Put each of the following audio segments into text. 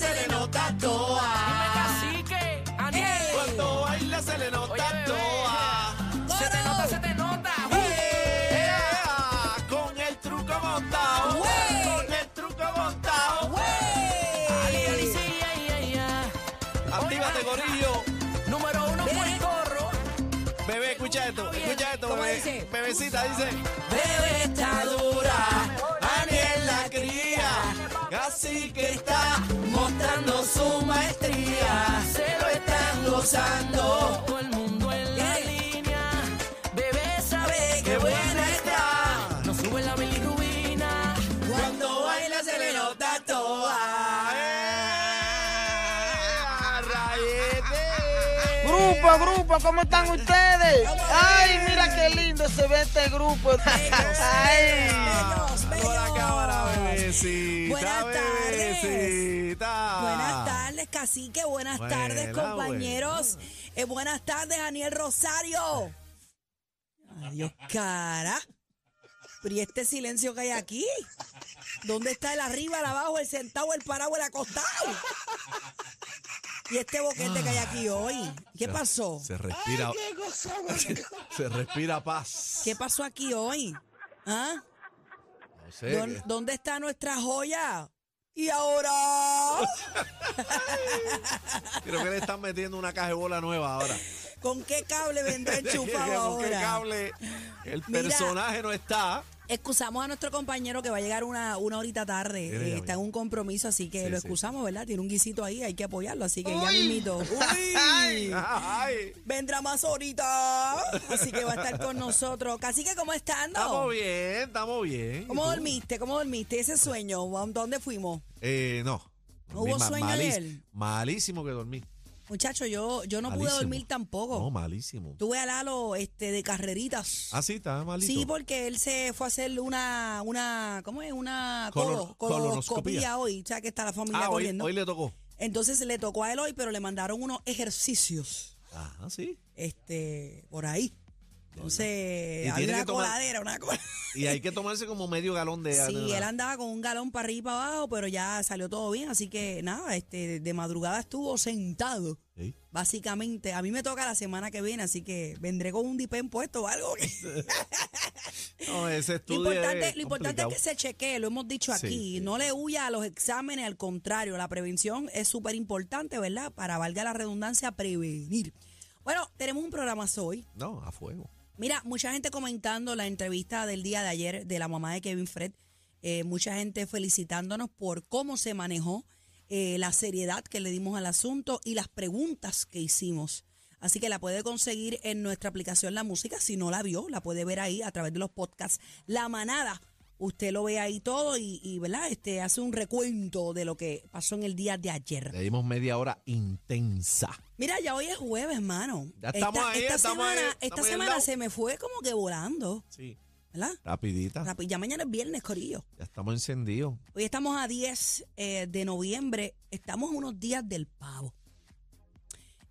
se le nota toa. Dime cacique, Aniel. Cuando baila se le nota Oye, toa. Se te nota, se te nota. Con el truco montado. Con el truco montado. Ali, ali, sí, ay, ay, ay. Actívate, gorillo. Número uno, Viene. Puertorro. Bebé, escucha esto. Escucha esto, ¿Cómo bebé. dice? Bebecita dice. Bebé está dura, Aniel la cría. Así que está mostrando su maestría. Se lo están gozando. Todo el mundo en la ¿Qué? línea. Bebé sabe ¡Qué buena está! No sube la bilirrubina. Cuando baila se le nota toa. ¡Eh! ¡Rayete! Grupo, grupo, ¿cómo están ustedes? Ay, mira qué lindo se ve este grupo. Ay. La cámara, bebecita. Buenas tardes. bebecita. Buenas tardes, cacique. Buenas Buena, tardes, compañeros. Eh, buenas tardes, Daniel Rosario. Adiós, cara. Pero ¿y este silencio que hay aquí? ¿Dónde está el arriba, el abajo, el sentado, el parado, el acostado? ¿Y este boquete que hay aquí hoy? ¿Qué pasó? Se respira. Se respira paz. ¿Qué pasó aquí hoy? ¿Ah? No sé. ¿Dón- que- ¿Dónde está nuestra joya? ¿Y ahora? Creo que le están metiendo una caja de bola nueva ahora. ¿Con qué cable vendrá enchufado ¿Con qué ahora? cable? El Mira. personaje no está. Excusamos a nuestro compañero que va a llegar una, una horita tarde. Eh, está en un compromiso, así que Sí, lo sí. excusamos, ¿verdad? Tiene un guisito ahí, hay que apoyarlo, así que ya mismito. Ay, ay. Vendrá más ahorita. Así que va a estar con nosotros. Casi que, ¿cómo estando? Estamos bien, estamos bien. ¿Cómo dormiste? ¿Cómo dormiste? Ese sueño, ¿dónde fuimos? Eh, no. ¿No hubo sueño malís- ayer? Malísimo que dormí. Muchacho, yo, yo no pude dormir tampoco. No, malísimo. Tuve a Lalo este, de carreritas. Ah, sí, estaba malito. Sí, porque él se fue a hacer una, una ¿cómo es? Una Color- colo- colonoscopía. hoy. O sea, que está la familia Ah, hoy, corriendo. hoy le tocó. Entonces le tocó a él hoy, pero le mandaron unos ejercicios Ah, sí. este, por ahí. Entonces, Y había una tomar- coladera, una coladera. Y hay que tomarse como medio galón de Sí, de- él andaba con un galón para arriba y para abajo, pero ya salió todo bien. Así que nada, este, de madrugada estuvo sentado. Sí. Básicamente, a mí me toca la semana que viene, así que vendré con un dipén puesto o algo. No, ese Lo estudio importante, es lo importante es que se chequee, lo hemos dicho Sí, aquí. sí. No le huya a los exámenes, al contrario, la prevención es súper importante, ¿verdad? Para, valga la redundancia, prevenir. Bueno, tenemos un programa hoy. No, a fuego. Mira, mucha gente comentando la entrevista del día de ayer de la mamá de Kevin Fred. eh, mucha gente felicitándonos por cómo se manejó, eh, la seriedad que le dimos al asunto y las preguntas que hicimos. Así que la puede conseguir en nuestra aplicación La Música. Si no la vio, la puede ver ahí a través de los podcasts. La manada, usted lo ve ahí todo y, y, ¿verdad? Este hace un recuento de lo que pasó en el día de ayer. Le dimos media hora intensa. Mira, ya hoy es jueves, hermano. Ya estamos ahí, esta estamos ahí, semana, estamos esta ahí al semana se me fue como que volando, Sí. ¿verdad? Rapidita. Ya mañana es viernes, Corillo. Ya estamos encendidos. Hoy estamos a 10 eh, de noviembre. Estamos unos días del pavo.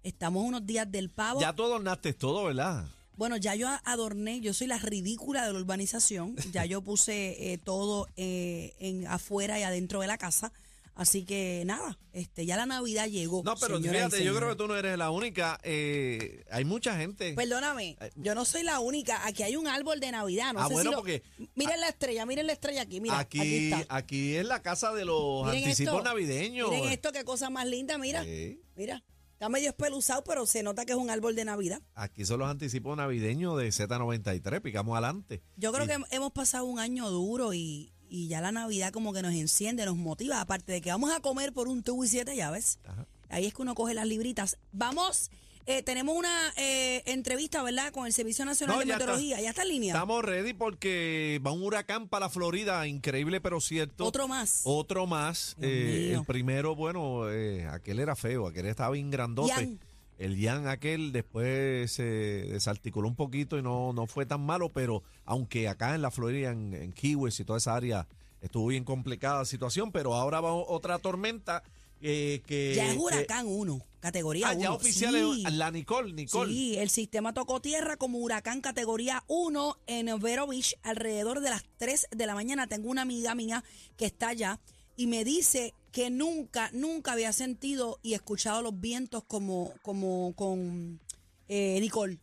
Estamos unos días del pavo. Ya tú adornaste todo, ¿verdad? Bueno, ya yo adorné, yo soy la ridícula de la urbanización. Ya yo puse eh, todo eh, en afuera y adentro de la casa. Así que nada, este, ya la Navidad llegó. No, pero fíjate, yo creo que tú no eres la única. eh, hay mucha gente. Perdóname, yo no soy la única. Aquí hay un árbol de Navidad. No Ah, sé bueno, si lo- porque- Miren la estrella, miren la estrella aquí. Mira, aquí, aquí, está. aquí es la casa de los Miren anticipos esto. navideños. Miren esto, qué cosa más linda, mira. Sí. Mira, está medio espeluzado, pero se nota que es un árbol de Navidad. Aquí son los anticipos navideños de Z93, picamos adelante. Yo creo Y- que hemos pasado un año duro y, y ya la Navidad como que nos enciende, nos motiva. Aparte de que vamos a comer por un tubo y siete llaves. Ajá. Ahí es que uno coge las libritas. Vamos, eh, tenemos una eh, entrevista, ¿verdad? Con el Servicio Nacional No, de ya está. Meteorología. Ya está en línea. Estamos ready porque va un huracán para la Florida, increíble pero cierto. Otro más. Otro más. Eh, el primero, bueno, eh, aquel era feo, aquel estaba bien grandote. El Yan aquel después se desarticuló un poquito y no, no fue tan malo, pero aunque acá en la Florida, en, en Key West y toda esa área, estuvo bien complicada la situación, pero ahora va otra tormenta eh, que... ya es huracán 1, categoría Ah, 1. ya oficial es la Nicole, Nicole. Sí, el sistema tocó tierra como huracán categoría 1 en Vero Beach alrededor de las 3 de la mañana. Tengo una amiga mía que está allá y me dice que nunca, nunca había sentido y escuchado los vientos como, como con eh, Nicole.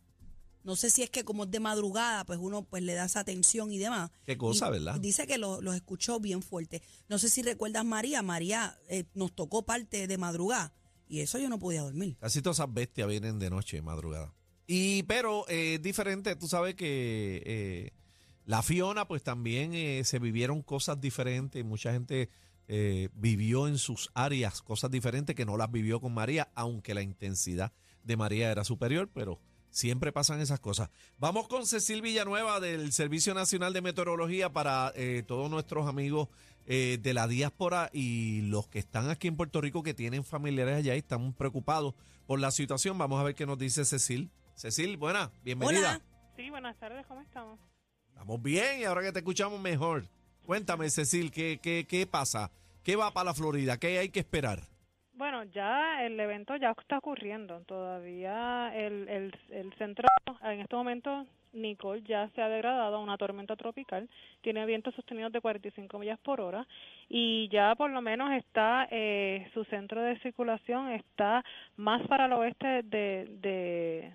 No sé si es que como es de madrugada, pues uno pues le da esa atención y demás. Qué cosa, Y ¿verdad? Dice que lo- los escuchó bien fuerte. No sé si recuerdas María. María eh, nos tocó parte de madrugada y eso yo no podía dormir. Casi todas esas bestias vienen de noche, madrugada. Y pero eh, es diferente, tú sabes que eh, la Fiona, pues también eh, se vivieron cosas diferentes. Mucha gente eh, vivió en sus áreas cosas diferentes que no las vivió con María, aunque la intensidad de María era superior, pero siempre pasan esas cosas. Vamos con Cecil Villanueva del Servicio Nacional de Meteorología para eh, todos nuestros amigos eh, de la diáspora y los que están aquí en Puerto Rico que tienen familiares allá y están preocupados por la situación. Vamos a ver qué nos dice Cecil. Cecil, buena, bienvenida. Hola. Sí, buenas tardes, ¿cómo estamos? Estamos bien y ahora que te escuchamos mejor. Cuéntame, Cecil, ¿qué, qué, qué pasa? ¿Qué va para la Florida? ¿Qué hay que esperar? Bueno, ya el evento ya está ocurriendo. Todavía el, el, el centro, en este momento, Nicole ya se ha degradado a una tormenta tropical. Tiene vientos sostenidos de 45 millas por hora y ya por lo menos está, eh, su centro de circulación está más para el oeste de, de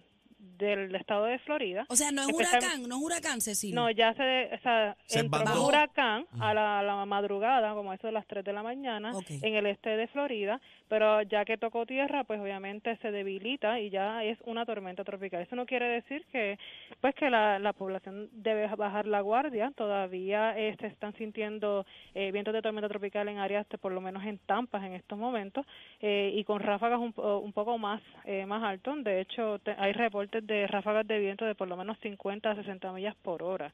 del estado de Florida. O sea, no es Especial- huracán, no es huracán, Cecilia. No, ya se, o sea, Se entró un huracán a la, a la madrugada, como eso de las 3 de la mañana, en el este de Florida, pero ya que tocó tierra, pues obviamente se debilita y ya es una tormenta tropical. Eso no quiere decir que, pues que la, la población debe bajar la guardia. Todavía eh, se están sintiendo eh, vientos de tormenta tropical en áreas, de, por lo menos en Tampa en estos momentos, eh, y con ráfagas un, po- un poco más, eh, más altos. De hecho, te- hay reportes de ráfagas de viento de por lo menos 50 a 60 millas por hora.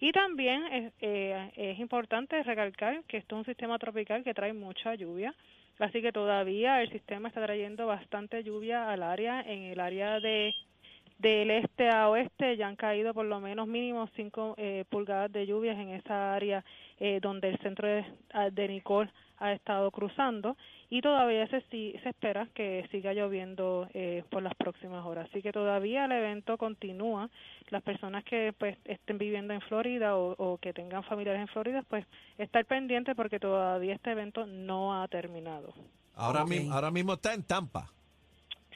Y también es, eh, es importante recalcar que esto es un sistema tropical que trae mucha lluvia, así que todavía el sistema está trayendo bastante lluvia al área, en el área de del este a oeste ya han caído por lo menos mínimo 5 pulgadas de lluvias en esa área eh, donde el centro de, ah, de Nicole ha estado cruzando y todavía se, se espera que siga lloviendo eh, por las próximas horas. Así que todavía el evento continúa. Las personas que pues estén viviendo en Florida o, o que tengan familiares en Florida, pues estar pendientes porque todavía este evento no ha terminado. Ahora, ahora mismo está en Tampa.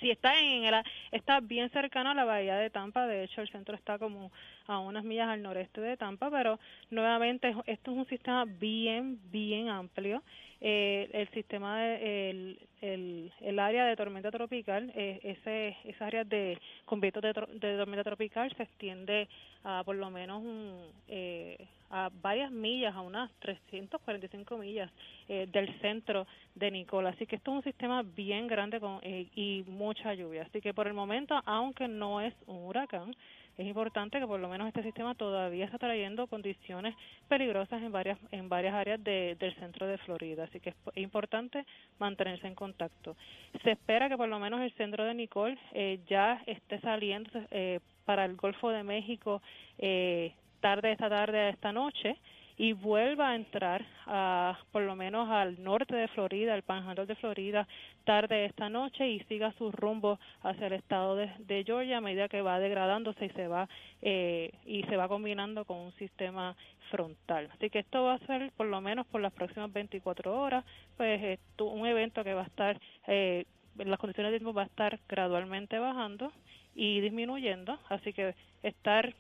Sí, está en el, está bien cercano a la bahía de Tampa, de hecho el centro está como a unas millas al noreste de Tampa, pero nuevamente es- esto es un sistema bien, bien amplio. Eh, el sistema, de, el, el, el área de tormenta tropical, eh, ese, esa área de, con vientos de, de tormenta tropical se extiende a por lo menos un, eh, a varias millas, a unas 345 millas eh, del centro de Nicola. Así que esto es un sistema bien grande con, eh, y mucha lluvia. Así que por el momento, aunque no es un huracán, es importante que por lo menos este sistema todavía está trayendo condiciones peligrosas en varias en varias áreas de- del centro de Florida. Así que es po- importante mantenerse en contacto. Se espera que por lo menos el centro de Nicole eh, ya esté saliendo eh, para el Golfo de México eh, tarde esta tarde esta noche y vuelva a entrar a, por lo menos al norte de Florida, al Panhandle de Florida, tarde esta noche y siga su rumbo hacia el estado de, Georgia a medida que va degradándose y se va eh, y se va combinando con un sistema frontal. Así que esto va a ser por lo menos por las próximas 24 horas, pues un evento que va a estar eh, las condiciones de tiempo va a estar gradualmente bajando y disminuyendo, así que estar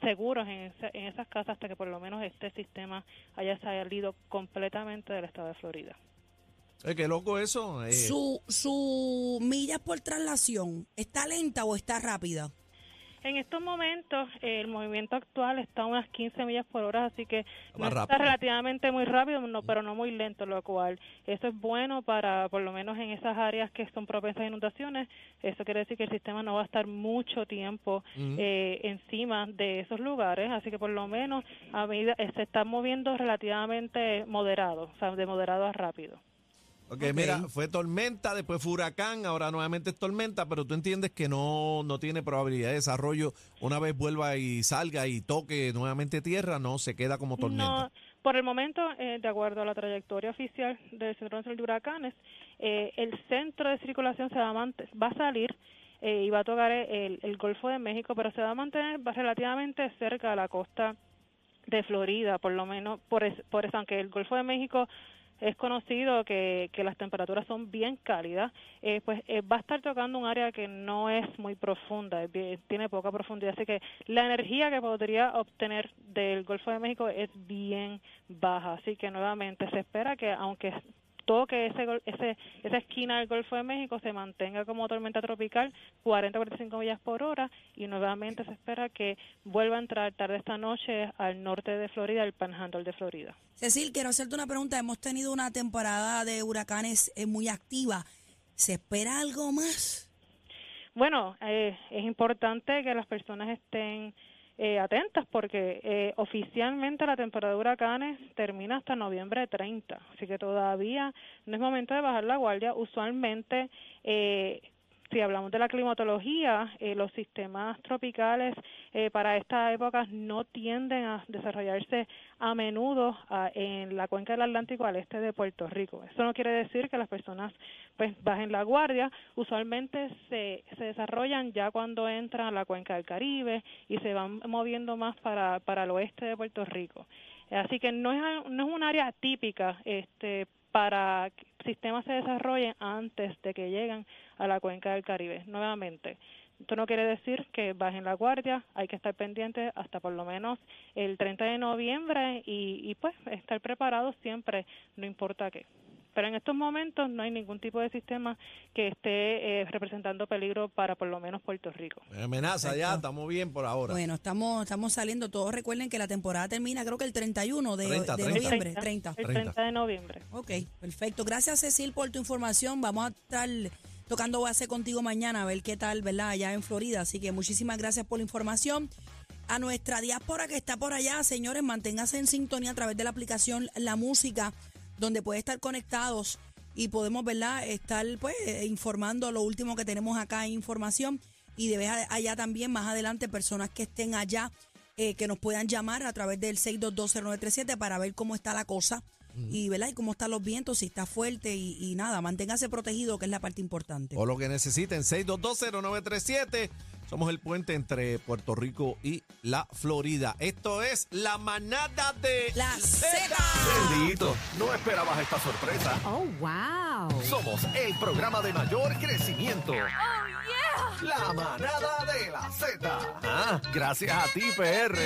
seguros en, esa- en esas casas hasta que por lo menos este sistema haya salido completamente del estado de Florida. Eh, qué loco eso. eh. Su, su millas por traslación, ¿está lenta o está rápida? En estos momentos el movimiento actual está a unas 15 millas por hora, así que no está relativamente muy rápido, no, pero no muy lento, lo cual eso es bueno para, por lo menos en esas áreas que son propensas a inundaciones, eso quiere decir que el sistema no va a estar mucho tiempo eh, encima de esos lugares, así que por lo menos a medida eh, se está moviendo relativamente moderado, o sea, de moderado a rápido. Ok, Ok. mira, fue tormenta, después fue huracán, ahora nuevamente es tormenta, pero tú entiendes que no, no tiene probabilidad de desarrollo. Una vez vuelva y salga y toque nuevamente tierra, no se queda como tormenta. No, por el momento, eh, de acuerdo a la trayectoria oficial del Centro Nacional de Huracanes, eh, el centro de circulación se va a, va a salir eh, y va a tocar el, el Golfo de México, pero se va a mantener va relativamente cerca a la costa de Florida, por lo menos, por, es- por eso, aunque el Golfo de México es conocido que, que las temperaturas son bien cálidas, eh, pues eh, va a estar tocando un área que no es muy profunda, tiene poca profundidad, así que la energía que podría obtener del Golfo de México es bien baja, así que nuevamente se espera que aunque toque ese, gol- ese, esa esquina del Golfo de México se mantenga como tormenta tropical 40-45 millas por hora y nuevamente se espera que vuelva a entrar tarde esta noche al norte de Florida, el Panhandle de Florida. Cecil, quiero hacerte una pregunta. Hemos tenido una temporada de huracanes eh, muy activa. ¿Se espera algo más? Bueno, eh, es importante que las personas estén eh, atentas porque eh, oficialmente la temporada de termina hasta noviembre 30, así que todavía no es momento de bajar la guardia. Usualmente, eh, si hablamos de la climatología, eh, los sistemas tropicales eh, para esta época no tienden a desarrollarse a menudo ah, en la cuenca del Atlántico al este de Puerto Rico. Eso no quiere decir que las personas pues bajen la guardia. Usualmente se, se desarrollan ya cuando entran a la cuenca del Caribe y se van moviendo más para, para el oeste de Puerto Rico. Así que no es, no es un área típica este, para que sistemas se desarrollen antes de que lleguen a la cuenca del Caribe. Nuevamente, esto no quiere decir que bajen la guardia, hay que estar pendientes hasta por lo menos el 30 de noviembre y, y pues estar preparados siempre, no importa qué. Pero en estos momentos no hay ningún tipo de sistema que esté eh, representando peligro para por lo menos Puerto Rico. Amenaza ya, estamos bien por ahora. Bueno, estamos, estamos saliendo. Todos recuerden que la temporada termina, creo que el 31 de, 30, de 30. noviembre. 30. El 30. 30 de noviembre. Ok, perfecto. Gracias, Cecil, por tu información. Vamos a estar tocando base contigo mañana a ver qué tal, ¿verdad? Allá en Florida. Así que muchísimas gracias por la información. A nuestra diáspora que está por allá, señores, manténgase en sintonía a través de la aplicación La Música, donde puede estar conectados y podemos, ¿verdad?, estar pues eh, informando lo último que tenemos acá en información. Y de vez allá también, más adelante, personas que estén allá eh, que nos puedan llamar a través del 6220937 para ver cómo está la cosa y, ¿verdad? y cómo están los vientos, si está fuerte y, y nada, manténgase protegido, que es la parte importante. O lo que necesiten, 6220937. Somos el puente entre Puerto Rico y la Florida. Esto es la manada de La Z. Bendito, no esperabas esta sorpresa. Oh, wow. Somos el programa de mayor crecimiento. La manada de la Z. Ah, gracias a ti, PR.